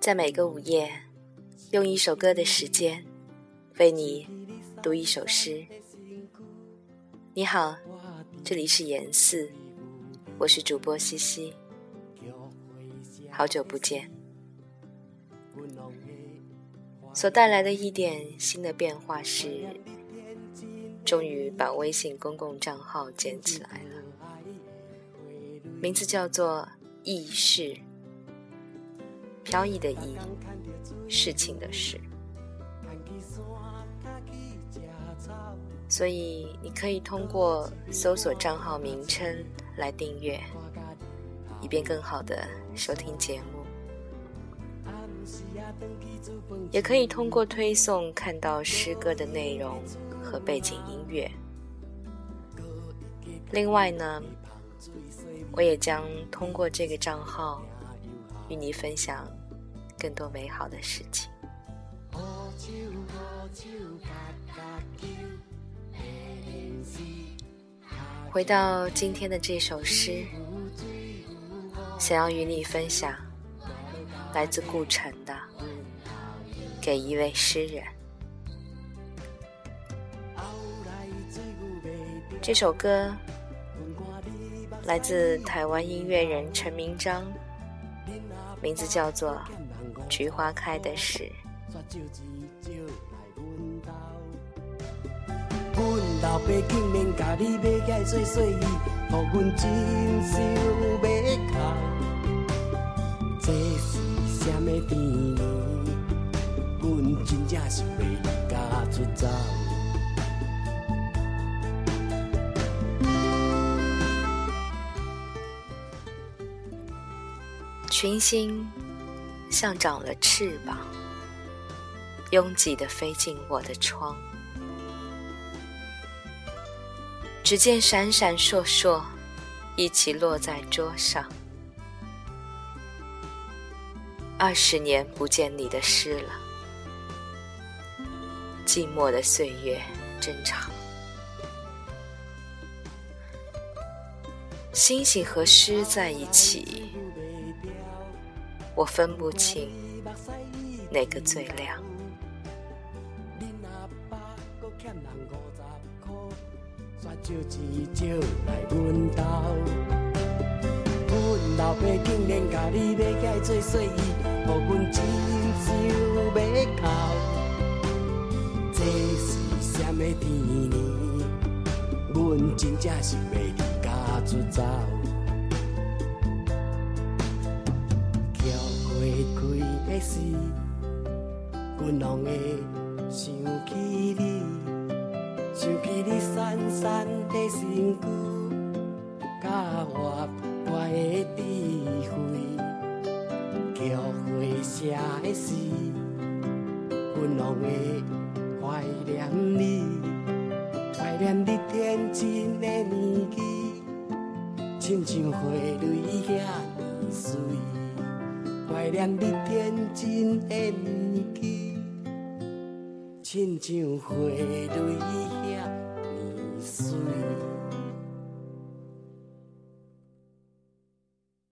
在每个午夜，用一首歌的时间，为你读一首诗。你好，这里是严四，我是主播西西，好久不见。所带来的一点新的变化是，终于把微信公共账号建起来了，名字叫做“意事”。飘逸的逸，事情的事，所以你可以通过搜索账号名称来订阅，以便更好的收听节目。也可以通过推送看到诗歌的内容和背景音乐。另外呢，我也将通过这个账号与你分享。更多美好的事情。回到今天的这首诗，想要与你分享，来自顾城的《给一位诗人》。这首歌来自台湾音乐人陈明章，名字叫做。菊花开的时。阮老爸竟然甲你买起来做细衣，互阮真想要哭。这是什么甜蜜？阮真正是要离家出走。群星。像长了翅膀，拥挤的飞进我的窗。只见闪闪烁烁，一起落在桌上。二十年不见你的诗了，寂寞的岁月真长。星星和诗在一起。我分不清哪个最亮。阮老爸竟然甲你买起做细衣，互阮真想要哭。这是什么天意？阮真正是要离家出走。时，阮拢会想起你，想起你闪闪的身躯，甲活泼的智慧，叫回声的时，阮拢会怀念你，怀念你天真的年纪，亲像花蕊遐。怀念你天真的年纪，亲像花蕊遐年岁。